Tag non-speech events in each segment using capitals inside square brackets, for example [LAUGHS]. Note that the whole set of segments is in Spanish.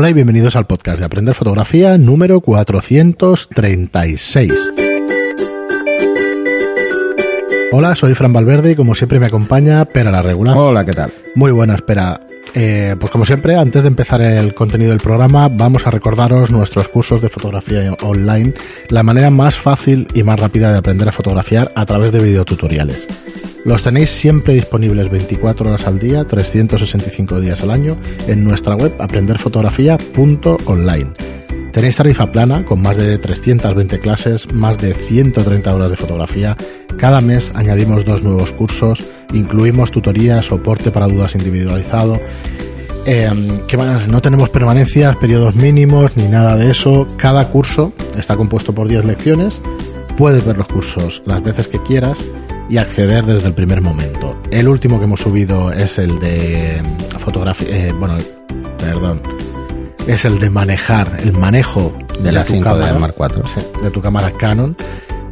Hola y bienvenidos al podcast de Aprender Fotografía número 436. Hola, soy Fran Valverde y como siempre me acompaña Pera la Regular. Hola, ¿qué tal? Muy buena, espera. Eh, pues como siempre, antes de empezar el contenido del programa, vamos a recordaros nuestros cursos de fotografía online, la manera más fácil y más rápida de aprender a fotografiar a través de videotutoriales. Los tenéis siempre disponibles 24 horas al día, 365 días al año en nuestra web aprenderfotografía.online. Tenéis tarifa plana con más de 320 clases, más de 130 horas de fotografía. Cada mes añadimos dos nuevos cursos, incluimos tutoría, soporte para dudas individualizado. Eh, ¿Qué más? No tenemos permanencias, periodos mínimos ni nada de eso. Cada curso está compuesto por 10 lecciones. Puedes ver los cursos las veces que quieras y acceder desde el primer momento. El último que hemos subido es el de fotografía, eh, bueno, perdón, es el de manejar, el manejo de, la 5 cámara, del Mark IV. Sí, de tu cámara Canon.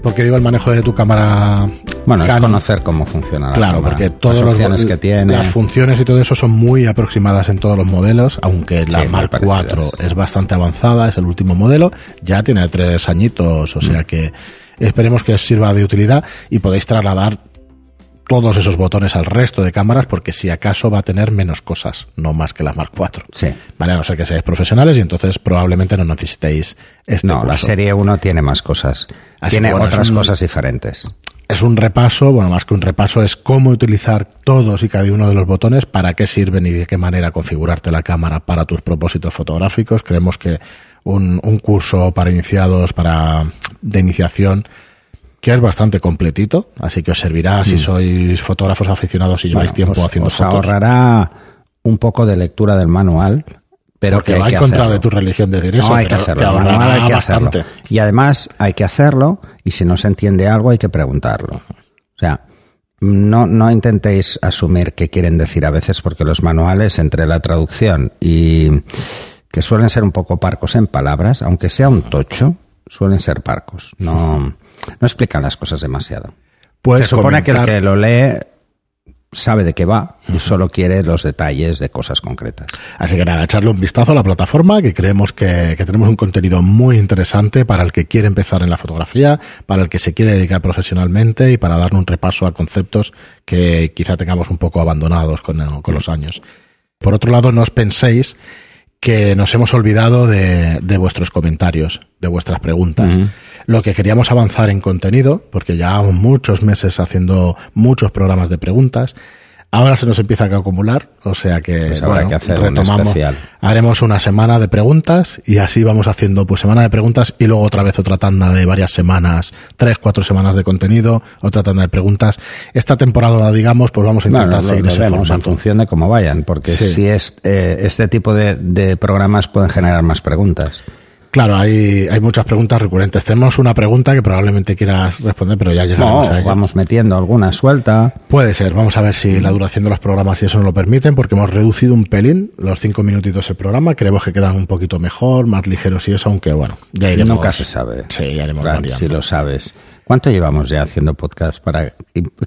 Porque digo el manejo de tu cámara. Bueno, Canon, es conocer cómo funciona. La claro, cámara, porque todas las funciones que tiene. Las funciones y todo eso son muy aproximadas en todos los modelos, aunque la Sí, Mark muy IV parecidas. es bastante avanzada, es el último modelo, ya tiene tres añitos, o Mm. sea que esperemos que os sirva de utilidad y podéis trasladar todos esos botones al resto de cámaras porque si acaso va a tener menos cosas, no más que la Mark IV. Sí. Vale, a no ser que seáis profesionales y entonces probablemente no necesitéis este No, la serie 1 tiene más cosas. Así tiene bueno, otras un- cosas diferentes. Es un repaso, bueno, más que un repaso, es cómo utilizar todos y cada uno de los botones, para qué sirven y de qué manera configurarte la cámara para tus propósitos fotográficos. Creemos que un, un curso para iniciados, para de iniciación, que es bastante completito, así que os servirá si sois fotógrafos aficionados y lleváis Mm. Bueno, tiempo os, haciendo os fotos. ahorrará un poco de lectura del manual, pero porque que hay va que en contra hacerlo. de tu religión decir No, eso, hay que hacerlo. el manual hay que hacerlo. Y además hay que hacerlo y si no se entiende algo hay que preguntarlo. O sea, no, no intentéis asumir qué quieren decir a veces porque los manuales entre la traducción y que suelen ser un poco parcos en palabras, aunque sea un tocho, suelen ser parcos. No, no explican las cosas demasiado. Puedes se supone que el que lo lee sabe de qué va y solo quiere los detalles de cosas concretas. Así que nada, echarle un vistazo a la plataforma, que creemos que, que tenemos un contenido muy interesante para el que quiere empezar en la fotografía, para el que se quiere dedicar profesionalmente y para darle un repaso a conceptos que quizá tengamos un poco abandonados con, con los años. Por otro lado, no os penséis que nos hemos olvidado de, de vuestros comentarios, de vuestras preguntas. Lo que queríamos avanzar en contenido, porque llevamos muchos meses haciendo muchos programas de preguntas, ahora se nos empieza a acumular, o sea que Pues habrá bueno, que hacer retomamos, haremos una semana de preguntas y así vamos haciendo pues semana de preguntas y luego otra vez otra tanda de varias semanas, tres, cuatro semanas de contenido, otra tanda de preguntas. Esta temporada, digamos, pues vamos a intentar Bueno, lo- seguir lo ese en función de cómo vayan, porque Sí. si es eh, este tipo de, de programas pueden generar más preguntas. Claro, hay, hay muchas preguntas recurrentes. Tenemos una pregunta que probablemente quieras responder, pero ya No, llegaremos a ella. vamos metiendo alguna suelta. Puede ser, vamos a ver si la duración de los programas y eso nos lo permiten, porque hemos reducido un pelín los cinco minutitos del programa, creemos que quedan un poquito mejor, más ligeros y eso, aunque bueno, ya iremos. Nunca se sabe. Sí, ya iremos si lo sabes. ¿Cuánto llevamos ya haciendo podcast para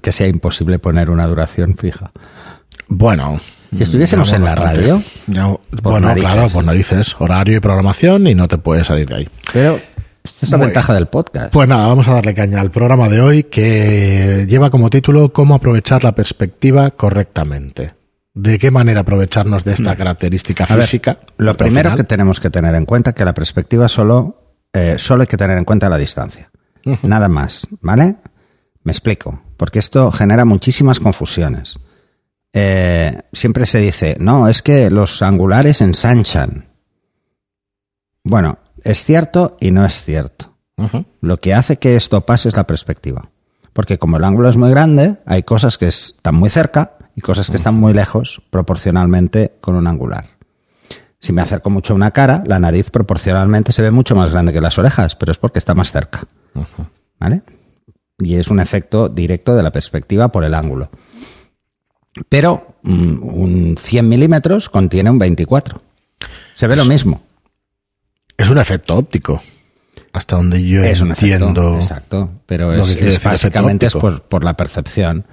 que sea imposible poner una duración fija? Bueno. Si estuviésemos en la bastante. radio, Ya- bueno, narices. claro, por narices, horario y programación y no te puedes salir de ahí. Pero esta es la Muy ventaja del podcast. Pues nada, vamos a darle caña al programa de hoy que lleva como título Cómo aprovechar la perspectiva correctamente. ¿De qué manera aprovecharnos de esta característica Mm. A ver, física? lo primero final- que tenemos que tener en cuenta es que la perspectiva solo, eh, solo hay que tener en cuenta la distancia. Nada más, ¿vale? Me explico, porque esto genera muchísimas confusiones. Eh, siempre se dice, no, es que los angulares ensanchan. Bueno, es cierto y no es cierto. Lo que hace que esto pase es la perspectiva. Porque como el ángulo es muy grande, hay cosas que están muy cerca y cosas que están muy lejos proporcionalmente con un angular. Si me acerco mucho a una cara, la nariz proporcionalmente se ve mucho más grande que las orejas, pero es porque está más cerca. ¿Vale? Y es un efecto directo de la perspectiva por el ángulo. Pero mm, un 100 milímetros contiene un 24. Se ve lo mismo. Es un efecto óptico. Hasta donde yo Es un efecto, entiendo. exacto. Pero es, es básicamente es por, por la percepción.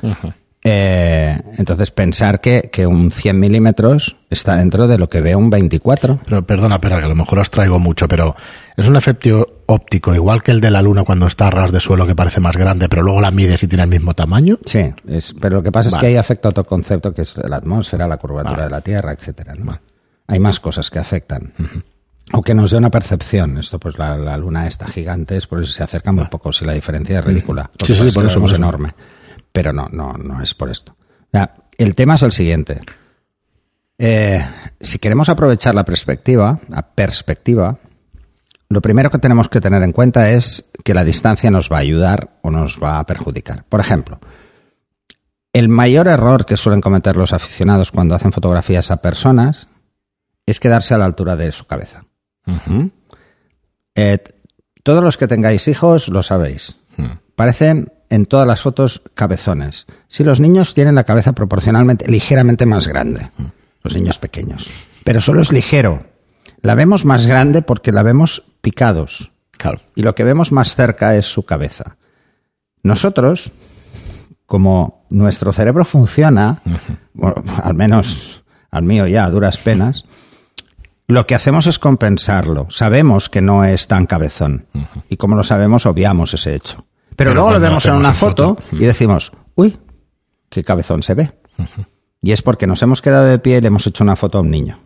Eh, entonces, pensar que, que, un 100 milímetros está dentro de lo que ve un 24. Pero perdona, pero que a lo mejor os traigo mucho, pero es un efecto óptico, igual que el de la Luna cuando está a ras de suelo que parece más grande, pero luego la mides y tiene el mismo tamaño. Sí, es, pero lo que pasa es que ahí afecta otro concepto que es la atmósfera, la curvatura de la Tierra, etcétera. ¿no? Hay más cosas que afectan. O que nos dé una percepción. Esto, pues la, Luna está gigante, es por eso se acerca muy poco. Si la diferencia es ridícula. Sí, sí, por eso es enorme. Pero no, no, no es por esto. el tema es el siguiente. Eh, si queremos aprovechar la perspectiva, la perspectiva, lo primero que tenemos que tener en cuenta es que la distancia nos va a ayudar o nos va a perjudicar. Por ejemplo, el mayor error que suelen cometer los aficionados cuando hacen fotografías a personas es quedarse a la altura de su cabeza. Eh, todos los que tengáis hijos lo sabéis. Parecen en todas las fotos cabezones. Si los niños tienen la cabeza proporcionalmente ligeramente más grande, los niños pequeños, pero solo es ligero. La vemos más grande porque la vemos picados. Y lo que vemos más cerca es su cabeza. Nosotros, como nuestro cerebro funciona, al menos al mío ya a duras penas, lo que hacemos es compensarlo. Sabemos que no es tan cabezón. Y como lo sabemos, obviamos ese hecho. Pero, luego lo vemos en una foto, y decimos, uy, qué cabezón se ve. Y es porque nos hemos quedado de pie y le hemos hecho una foto a un niño.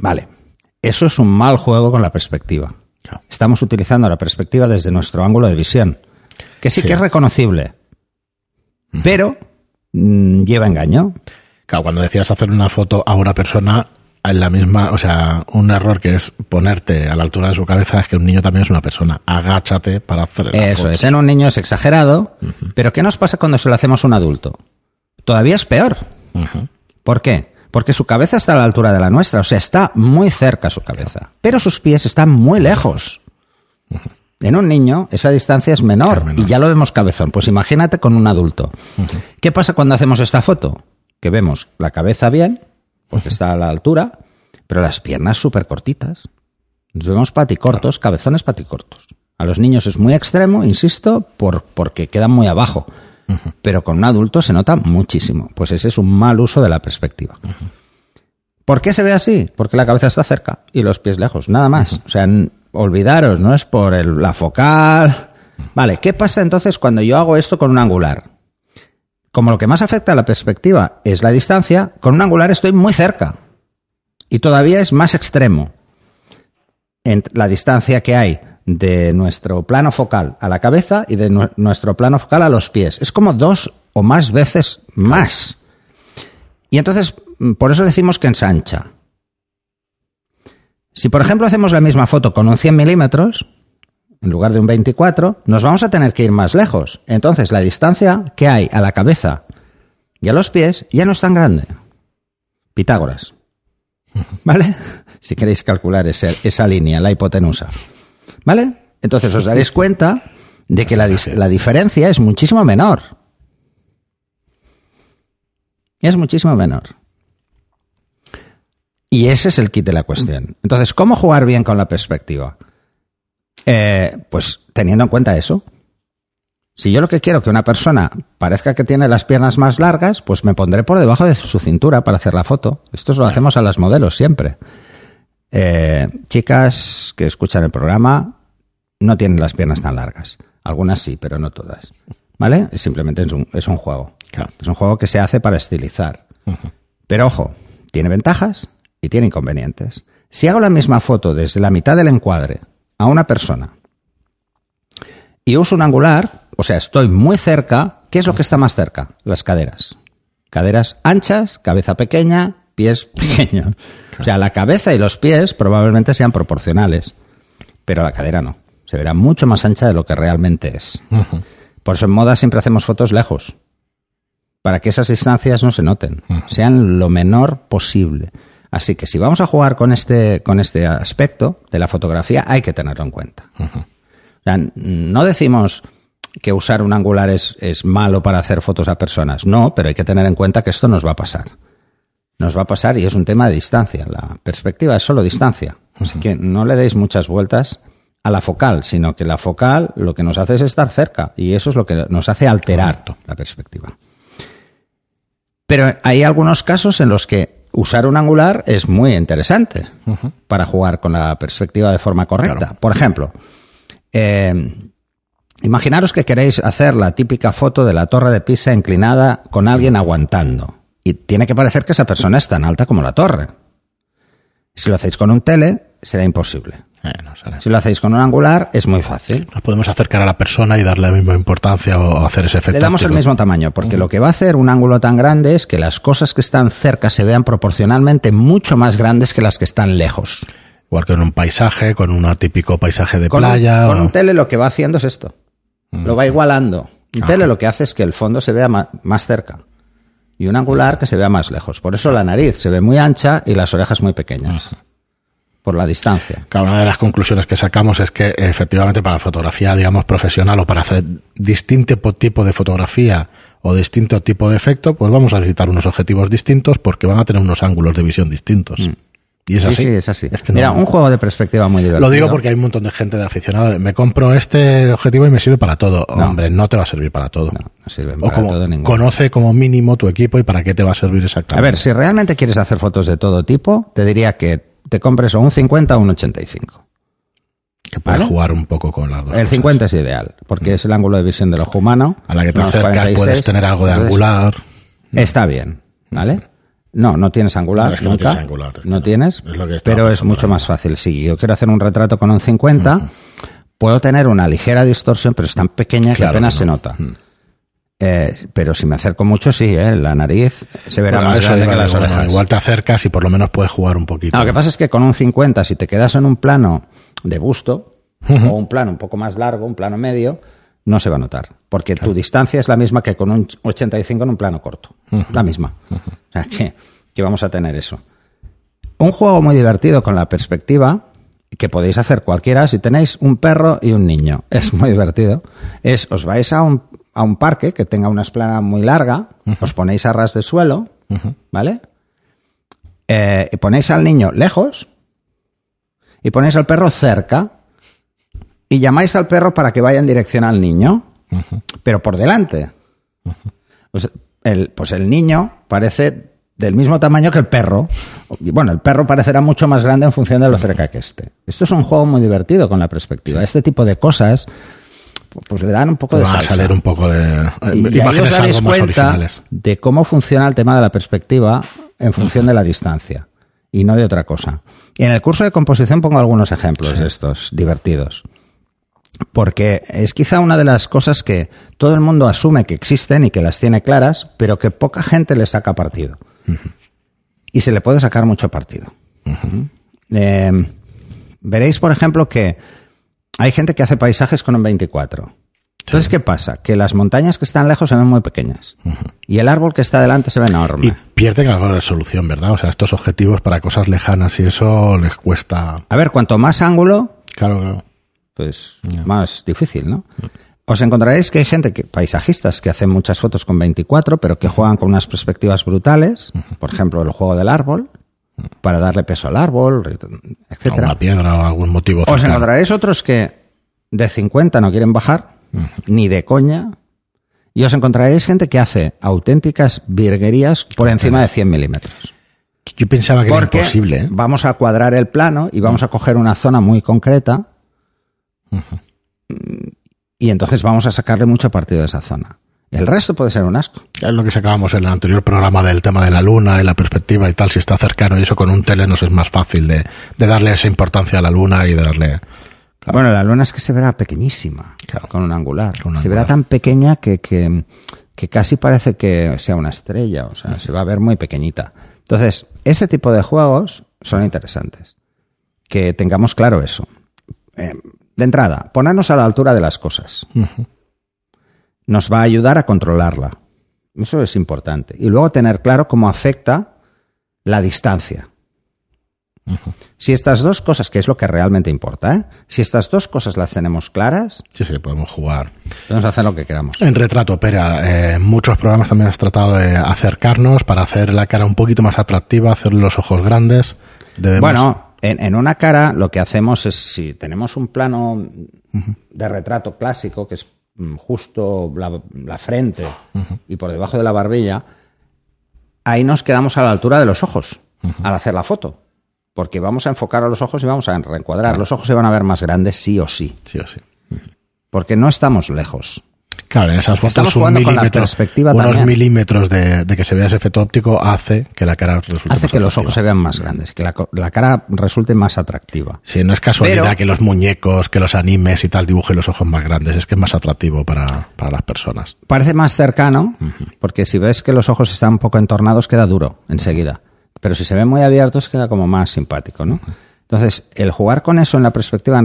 Vale, eso es un mal juego con la perspectiva. Estamos utilizando la perspectiva desde nuestro ángulo de visión, que sí, que es reconocible, pero mm, lleva engaño. Claro, cuando decías hacer una foto a una persona, en la misma, o sea, un error que es ponerte a la altura de su cabeza es que un niño también es una persona. Agáchate para hacer Eso es, en un niño es exagerado, pero ¿qué nos pasa cuando se lo hacemos a un adulto? Todavía es peor. ¿Por qué? Porque su cabeza está a la altura de la nuestra, o sea, está muy cerca su cabeza, pero sus pies están muy lejos. En un niño esa distancia es menor, y ya lo vemos cabezón. Pues imagínate con un adulto. ¿Qué pasa cuando hacemos esta foto? Que vemos la cabeza bien, porque está a la altura, pero las piernas súper cortitas. Nos vemos paticortos, cabezones paticortos. A los niños es muy extremo, insisto, por, porque quedan muy abajo. Pero con un adulto se nota muchísimo. Pues ese es un mal uso de la perspectiva. ¿Por qué se ve así? Porque la cabeza está cerca y los pies lejos, nada más. O sea, olvidaros, no es por la focal. Vale, ¿qué pasa entonces cuando yo hago esto con un angular? Como lo que más afecta a la perspectiva es la distancia, con un angular estoy muy cerca. Y todavía es más extremo. En la distancia que hay de nuestro plano focal a la cabeza y de nuestro plano focal a los pies. Es como dos o más veces más. Y entonces, mm, por eso decimos que ensancha. Si, por ejemplo, hacemos la misma foto con un 100 milímetros, en lugar de un 24, nos vamos a tener que ir más lejos. Entonces la distancia que hay a la cabeza y a los pies ya no es tan grande. Pitágoras. [LAUGHS] ¿Vale? Si queréis calcular esa línea, la hipotenusa. ¿Vale? Entonces os daréis cuenta de que la, la diferencia es muchísimo menor. Es muchísimo menor. Y ese es el kit de la cuestión. Entonces, ¿cómo jugar bien con la perspectiva? Eh, pues teniendo en cuenta eso, si yo lo que quiero que una persona parezca que tiene las piernas más largas, pues me pondré por debajo de su cintura para hacer la foto. Esto lo hacemos a las modelos siempre. Eh, chicas que escuchan el programa no tienen las piernas tan largas. Algunas sí, pero no todas. ¿Vale? Simplemente es un, es un juego. Es un juego que se hace para estilizar. Pero ojo, tiene ventajas y tiene inconvenientes. Si hago la misma foto desde la mitad del encuadre a una persona y uso un angular, o sea, estoy muy cerca, ¿qué es lo que está más cerca? Las caderas. Caderas anchas, cabeza pequeña, pies [LAUGHS] pequeños. O sea, la cabeza y los pies probablemente sean proporcionales, pero la cadera no. Se verá mucho más ancha de lo que realmente es. Por eso en moda siempre hacemos fotos lejos, para que esas distancias no se noten, sean lo menor posible. Así que si vamos a jugar con este, con este aspecto de la fotografía, hay que tenerlo en cuenta. no decimos que usar un angular es, es, malo para hacer fotos a personas. No, pero hay que tener en cuenta que esto nos va a pasar. Nos va a pasar y es un tema de distancia. La perspectiva es solo distancia. Así que no le deis muchas vueltas a la focal, sino que la focal lo que nos hace es estar cerca y eso es lo que nos hace alterar la perspectiva. Pero hay algunos casos en los que usar un angular es muy interesante para jugar con la perspectiva de forma correcta. Por ejemplo, eh, imaginaros que queréis hacer la típica foto de la torre de Pisa inclinada con alguien aguantando. Y tiene que parecer que esa persona es tan alta como la torre. Si lo hacéis con un tele, será imposible. Si lo hacéis con un angular, es muy fácil. Nos podemos acercar a la persona y darle la misma importancia o hacer ese efecto. Le damos el mismo tamaño, porque lo que va a hacer un ángulo tan grande es que las cosas que están cerca se vean proporcionalmente mucho más grandes que las que están lejos. Igual que en un paisaje, con un típico paisaje de Con, un- playa. con o- un tele lo que va haciendo es esto. Lo va igualando. Un tele lo que hace es que el fondo se vea más cerca. Y un angular que se vea más lejos. Por eso la nariz se ve muy ancha y las orejas muy pequeñas. Por la distancia. Claro, una de las conclusiones que sacamos es que efectivamente para fotografía, digamos, profesional o para hacer distinto po- tipo de fotografía o distinto tipo de efecto, pues vamos a necesitar unos objetivos distintos porque van a tener unos ángulos de visión distintos. Y es Mm. Sí, así. sí, es así. Es que no- Mira, un juego de perspectiva muy divertido. Lo digo porque hay un montón de gente de aficionado. Me compro este objetivo y me sirve para todo. Hombre, no te va a servir para todo. No, o para como todo conoce como mínimo tu equipo y para qué te va a servir exactamente. A ver, si realmente quieres hacer fotos de todo tipo, te diría que te compres o un 50 o un 85. que puedes ¿vale? jugar un poco con las dos. El cosas. 50 es ideal, porque es el ángulo de visión del ojo humano. A la que te acercas 46, puedes tener algo de entonces, angular. Está bien, ¿vale? No, no tienes angular No, es que no nunca. tienes angular, es que no no. tienes, Es lo que estaba pero es mucho más fácil. Si yo quiero hacer un retrato con un 50, puedo tener una ligera distorsión, pero es tan pequeña que apenas se no. nota. Eh, pero si me acerco mucho, sí, ¿eh? la nariz se verá Bueno, más grande que las bueno, orejas. igual te acercas y por lo menos puedes jugar un poquito. No, lo que pasa es que con un 50, si te quedas en un plano de busto, o un plano un poco más largo, un plano medio, no se va a notar. Porque tu distancia es la misma que con un 85 en un plano corto. La misma. O sea, que, que vamos a tener eso. Un juego muy divertido con la perspectiva, que podéis hacer cualquiera si tenéis un perro y un niño. Es muy [LAUGHS] divertido. Es, os vais a un, a un parque que tenga una esplana muy larga, os ponéis a ras de suelo, ¿vale? Eh, y ponéis al niño lejos y ponéis al perro cerca y llamáis al perro para que vaya en dirección al niño, pero por delante. Pues el, pues el niño parece del mismo tamaño que el perro. Y bueno, el perro parecerá mucho más grande en función de lo cerca que esté. Esto es un juego muy divertido con la perspectiva. Este tipo de cosas pues le dan un poco de van a salsa. salir un poco de eh, Y- y ahí os imágenes algo más originales. de cómo funciona el tema de la perspectiva en función de la distancia y no de otra cosa. Y en el curso de composición pongo algunos ejemplos de estos divertidos. Porque es quizá una de las cosas que todo el mundo asume que existen y que las tiene claras, pero que poca gente le saca partido. Y se le puede sacar mucho partido. Eh, veréis, por ejemplo, que hay gente que hace paisajes con un 24. Entonces, ¿qué pasa? Que las montañas que están lejos se ven muy pequeñas. Y el árbol que está delante se ve enorme. Y pierden algo de resolución, ¿verdad? O sea, estos objetivos para cosas lejanas y eso les cuesta. A ver, cuanto más ángulo, Claro, claro. pues más difícil, ¿no? Os encontraréis que hay gente, que, paisajistas, que hacen muchas fotos con 24, pero que juegan con unas perspectivas brutales. Por ejemplo, el juego del árbol, para darle peso al árbol, etcétera. Alguna piedra o algún motivo. Os encontraréis otros que de 50 no quieren bajar, ni de coña, y os encontraréis gente que hace auténticas virguerías por encima de 100 milímetros. Yo pensaba que Porque era imposible. ¿eh? vamos a cuadrar el plano y vamos a coger una zona muy concreta y entonces vamos a sacarle mucho partido de esa zona. El resto puede ser un asco. Es lo que sacábamos en el anterior programa del tema de la luna y la perspectiva y tal. Si está cercano y eso con un tele nos es más fácil de, de darle esa importancia a la luna y de darle. Claro. Bueno, la luna es que se verá pequeñísima Claro. con un angular. Con un se verá tan pequeña que, que, que casi parece que sea una estrella, o sea, se va a ver muy pequeñita. Entonces, ese tipo de juegos son interesantes. Que tengamos claro eso. Eh, de entrada, ponernos a la altura de las cosas. Nos va a ayudar a controlarla. Eso es importante. Y luego tener claro cómo afecta la distancia. Si estas dos cosas, que es lo que realmente importa, ¿eh? si estas dos cosas las tenemos claras, Sí, sí, podemos jugar. podemos hacer lo que queramos. En retrato, Pera, eh, en muchos programas también has tratado de acercarnos para hacer la cara un poquito más atractiva, hacer los ojos grandes. Debemos- Bueno, En, en una cara lo que hacemos es, si tenemos un plano de retrato clásico, que es justo la, la frente y por debajo de la barbilla, ahí nos quedamos a la altura de los ojos al hacer la foto. Porque vamos a enfocar a los ojos y vamos a reencuadrar. Los ojos se van a ver más grandes sí o sí. Sí o sí. Porque no estamos lejos. Claro, en esas Estamos fotos un jugando con la milímetro, perspectiva unos también. milímetros de, de que se vea ese efecto óptico hace que la cara resulte Hace más que los ojos se vean más grandes, que la, cara resulte más atractiva. Sí, no es casualidad Pero- que los muñecos, que los animes y tal dibujen los ojos más grandes, es que es más atractivo para, para las personas. Parece más cercano, porque si ves que los ojos están un poco entornados, queda duro enseguida. Pero si se ven muy abiertos, queda como más simpático, ¿no? Entonces, el jugar con eso en la perspectiva,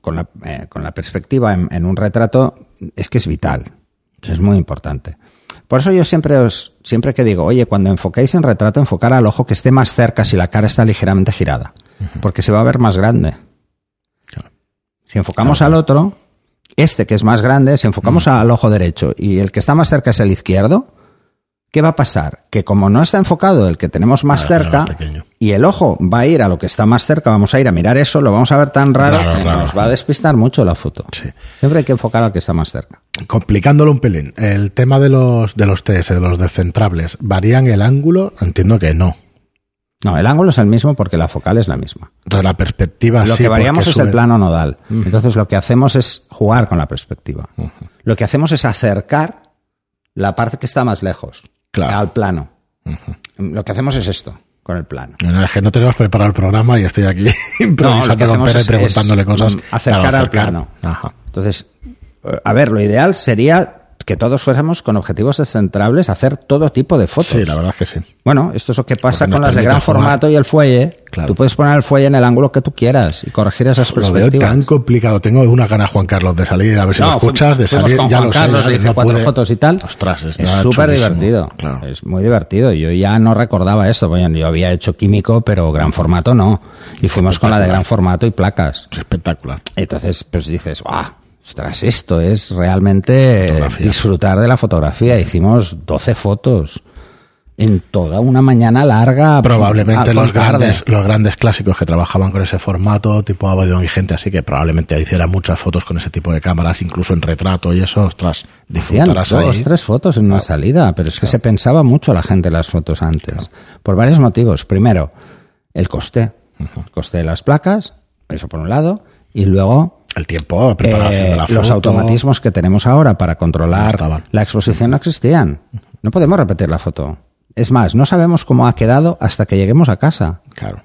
con la, eh, con la perspectiva en, en un retrato, es que es vital. Es muy importante. Por eso yo siempre os, siempre que digo, oye, cuando enfoquéis en retrato, enfocar al ojo que esté más cerca si la cara está ligeramente girada. Porque se va a ver más grande. Claro. Si enfocamos al otro, este que es más grande, si enfocamos al ojo derecho y el que está más cerca es el izquierdo, ¿qué va a pasar? Que como no está enfocado el que tenemos más Claro, cerca claro, y el ojo va a ir a lo que está más cerca, vamos a ir a mirar eso, lo vamos a ver tan raro, Raro, que raro. nos va a despistar mucho la foto. Sí. Siempre hay que enfocar al que está más cerca. Complicándolo un pelín, el tema de los, de los TS, de los descentrables, ¿varían el ángulo? Entiendo que no. No, el ángulo es el mismo porque la focal es la misma. Entonces la perspectiva lo sí, que variamos es el plano nodal. Entonces lo que hacemos es jugar con la perspectiva. Lo que hacemos es acercar la parte que está más lejos Claro. al plano. Lo que hacemos es esto, con el plano. No, es que no tenemos preparado el programa y estoy aquí [LAUGHS] improvisando con es- preguntándole es, cosas. acercar Claro, al plano. Ajá. Entonces, eh, a ver, lo ideal sería que todos fuéramos con objetivos descentrables a hacer todo tipo de fotos. Sí, la verdad es que sí. Bueno, esto es lo que pasa Porque con las de gran formato y el fuelle. Claro. Tú puedes poner el fuelle en el ángulo que tú quieras y corregir esas Lo veo perspectivas. tan complicado. Tengo una gana, Juan Carlos, de salir, a ver si No, lo escuchas, de salir, con ya Juan lo sé, Carlos, ya le hice no cuatro pude. fotos y tal. Ostras, está es súper divertido. Claro. Es muy divertido. Yo ya no recordaba eso. Bueno, yo había hecho químico, pero gran formato no. Y fuimos con la de gran formato y placas. Es espectacular. Entonces, pues dices, ¡ah! Ostras, esto es realmente Fotografía. disfrutar de la fotografía. Hicimos 12 fotos en toda una mañana larga. Probablemente los tarde. grandes, los grandes clásicos que trabajaban con ese formato, tipo Abaddon y gente así, que probablemente hicieran muchas fotos con ese tipo de cámaras, incluso en retrato y eso, ostras, Hacían disfrutarás dos, ahí. tres fotos en una salida, pero es que se pensaba mucho la gente en las fotos antes. Por varios motivos. Primero, el coste. El coste de las placas, eso por un lado, y luego El tiempo, preparación eh, de la foto. los automatismos que tenemos ahora para controlar la exposición no existían. No podemos repetir la foto. Es más, no sabemos cómo ha quedado hasta que lleguemos a casa. Claro.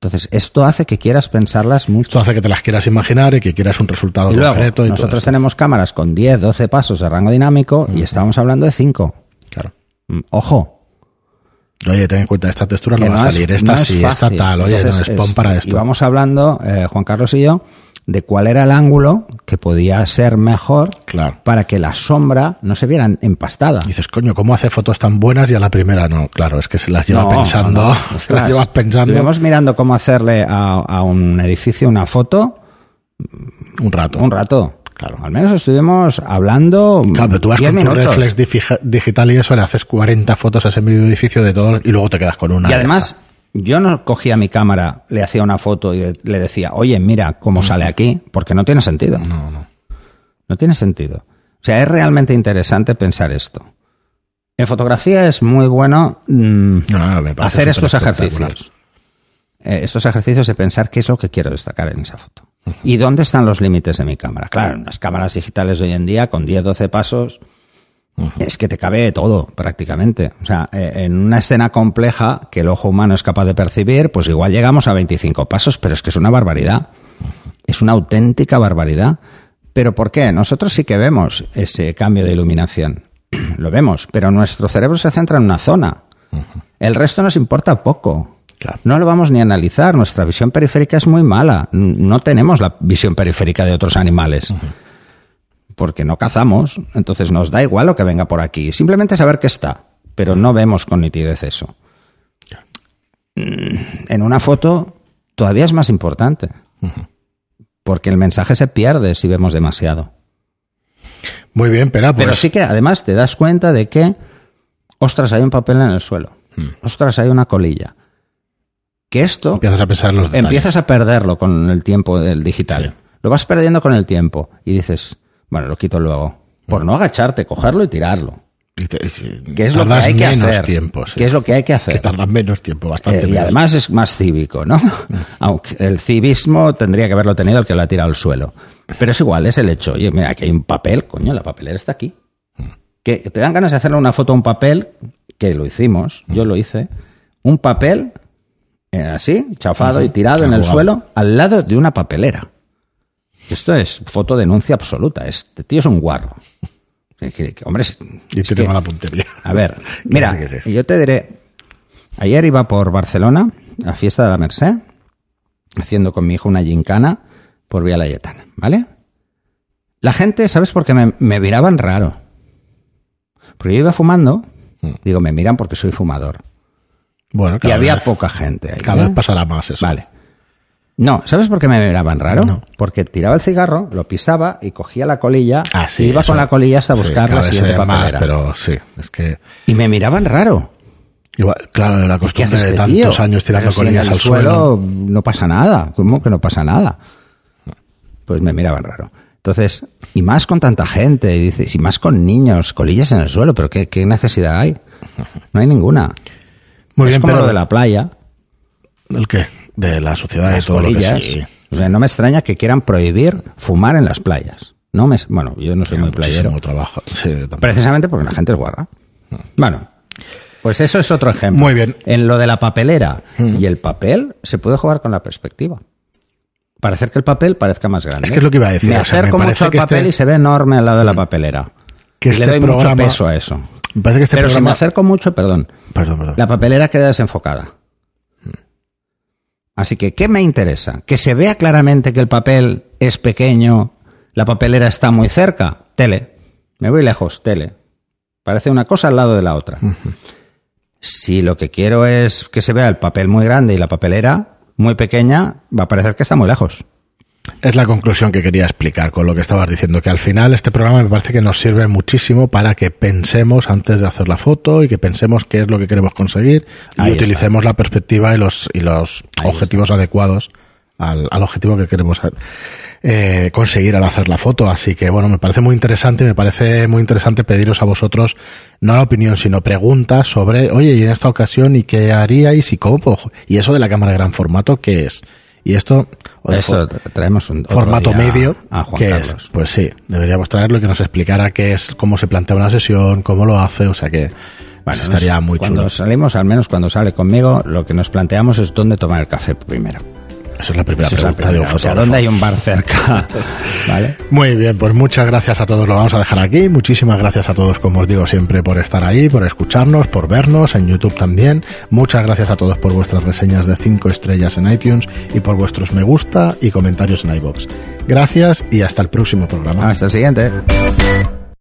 Entonces, esto hace que quieras pensarlas mucho. Esto hace que te las quieras imaginar y que quieras un resultado Y luego, concreto. Y nosotros tenemos cámaras con 10, 12 pasos de rango dinámico y estábamos hablando de 5. Claro. Ojo, Oye, ten en cuenta, esta textura no va a salir, esta no sí, esta tal, oye, Entonces, no es pon para esto. Y vamos hablando, eh, Juan Carlos y yo, de cuál era el ángulo que podía ser mejor Claro. para que la sombra no se viera empastada. Y dices, coño, ¿cómo hace fotos tan buenas y a la primera no? Claro, es que se las lleva No, pensando, no, no. [LAUGHS] se las llevas pensando Estuvimos mirando cómo hacerle a, a un edificio una foto un rato. un rato. Claro. Al menos estuvimos hablando Claro, pero tú vas 10 con tu reflex digi- digital y eso, le haces 40 fotos a ese medio edificio de todo y luego te quedas con una. Y además, yo no cogía mi cámara, le hacía una foto y le decía, oye, mira cómo sale aquí, porque no tiene sentido. No, no. No tiene sentido. O sea, es realmente interesante pensar esto. En fotografía es muy bueno mm, No, no, hacer estos ejercicios. Eh, estos ejercicios de pensar qué es lo que quiero destacar en esa foto. ¿Y dónde están los límites de mi cámara? Claro, en las cámaras digitales de hoy en día, con 10, 12 pasos, es que te cabe todo, prácticamente. O sea, eh, en una escena compleja que el ojo humano es capaz de percibir, pues igual llegamos a 25 pasos, pero es que es una barbaridad. Es una auténtica barbaridad. ¿Pero por qué? Nosotros sí que vemos ese cambio de iluminación. [CLEARS THROAT] Lo vemos, pero nuestro cerebro se centra en una zona. El resto nos importa poco. Claro. No lo vamos ni a analizar. Nuestra visión periférica es muy mala. No tenemos la visión periférica de otros animales. Porque no cazamos. Entonces nos da igual lo que venga por aquí. Simplemente saber que está. Pero no vemos con nitidez eso. Mm, En una foto todavía es más importante. Porque el mensaje se pierde si vemos demasiado. Muy bien, pero pues, Pero sí que además te das cuenta de que, ostras, hay un papel en el suelo. Ostras, hay una colilla. que esto Empiezas a pensar en los detalles. empiezas a perderlo con el tiempo del digital. Sí. Lo vas perdiendo con el tiempo y dices, bueno, lo quito luego. Por no agacharte, cogerlo y tirarlo. ¿Qué es lo que hay que hacer? tiempo, sí. ¿Qué es lo que hay que hacer? Que tardan menos tiempo, bastante Eh, y además es más cívico, ¿no? [LAUGHS] Aunque el civismo tendría que haberlo tenido el que lo ha tirado al suelo. Pero es igual, es el hecho. Oye, mira, aquí hay un papel, coño, la papelera está aquí. Que te dan ganas de hacerle una foto a un papel, que lo hicimos, yo lo hice, un papel eh, así, chafado y tirado en el suelo, al lado de una papelera. Esto es fotodenuncia absoluta. Este tío es un guarro. Hombre, es- y es tiene que- mala puntería. a ver, [LAUGHS] mira, sí. yo te diré, ayer iba por Barcelona, a Fiesta de la Merced, haciendo con mi hijo una gincana por Vía Layetana, ¿vale? La gente, ¿sabes por qué me, me miraban raro? Porque yo iba fumando, Mm. digo, me miran porque soy fumador. Bueno, Y había vez, poca gente ahí. cada ¿eh? vez pasará más eso. Vale. No, ¿sabes por qué me miraban raro? No. Porque tiraba el cigarro, lo pisaba y cogía la colilla Ah, sí, y iba eso- con la colilla hasta buscar la siguiente ve más, papelera. pero sí, es que... Y me miraban raro. Igual, claro, la ¿Qué costumbre de este tantos tío? años tirando si colillas al suelo. no pasa nada. ¿Cómo que no pasa nada? Pues me miraban raro. Entonces, y más con tanta gente, y dices, y más con niños, colillas en el suelo, pero ¿qué, qué necesidad hay? No hay ninguna. Muy es bien, como pero lo de la playa, ¿El qué? De la sociedad las todo colillas. lo que sí. O sea, no me extraña que quieran prohibir fumar en las playas. No me, bueno, yo no soy muy playero. trabajo. Sí. Precisamente porque la gente es guarra. Bueno, pues eso es otro ejemplo. Muy bien. En lo de la papelera Mm. y el papel se puede jugar con la perspectiva. Para hacer que el papel parezca más grande. Es que es lo que iba a decir, Me o sea, acerco mucho al que papel este- y se ve enorme al lado de la papelera. Que y este le doy mucho programa- peso a eso. Me parece que este Pero si me programa... acerco mucho, perdón, Perdón, perdón. la papelera queda desenfocada. Así que, ¿qué me interesa? ¿Que se vea claramente que el papel es pequeño, la papelera está muy cerca? Tele. Me voy lejos, tele. Parece una cosa al lado de la otra. Si lo que quiero es que se vea el papel muy grande y la papelera muy pequeña, va a parecer que está muy lejos. Es la conclusión que quería explicar con lo que estabas diciendo, que al final este programa me parece que nos sirve muchísimo para que pensemos antes de hacer la foto y que pensemos qué es lo que queremos conseguir y utilicemos la perspectiva y los, y los Ahí objetivos adecuados al, al objetivo que queremos eh, conseguir al hacer la foto. Así que bueno, me parece muy interesante, me parece muy interesante pediros a vosotros no la opinión, sino preguntas sobre, oye, y en esta ocasión, ¿y qué haríais y cómo? Y eso de la cámara de gran formato, ¿qué es? Y esto, o Eso traemos un formato medio, a Juan ¿qué Carlos. es? Pues sí, deberíamos traerlo y que nos explicara qué es, cómo se plantea una sesión, cómo lo hace, o sea que pues, estaría muy cuando chulo. salimos, al menos cuando sale conmigo, lo que nos planteamos es dónde tomar el café primero. Esa es la primera Esa es la pregunta de un. O sea. ¿dónde hay un bar cerca? [LAUGHS] ¿Vale? Muy bien, pues muchas gracias a todos, lo vamos a dejar aquí. Muchísimas gracias a todos, como os digo siempre, por estar ahí, por escucharnos, por vernos en YouTube también. Muchas gracias a todos por vuestras reseñas de 5 estrellas en iTunes y por vuestros me gusta y comentarios en iBox. Gracias y hasta el próximo programa. Hasta el siguiente.